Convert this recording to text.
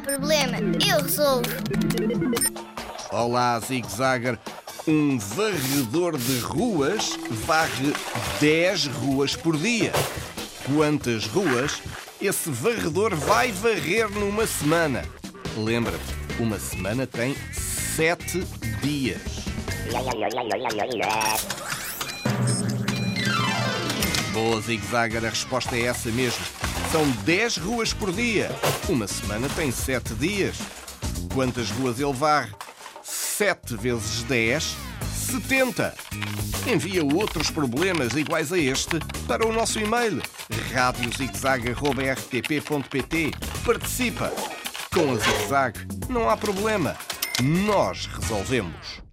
problema, eu resolvo. Olá, Zig Zagger. Um varredor de ruas varre 10 ruas por dia. Quantas ruas esse varredor vai varrer numa semana? Lembra-te, uma semana tem 7 dias. Boa, Zig Zagger, a resposta é essa mesmo. São 10 ruas por dia. Uma semana tem 7 dias. Quantas ruas ele varre? 7 vezes 10, 70. Envia outros problemas iguais a este para o nosso e-mail radiozigzag.rtp.pt Participa! Com a Zig Zag não há problema. Nós resolvemos.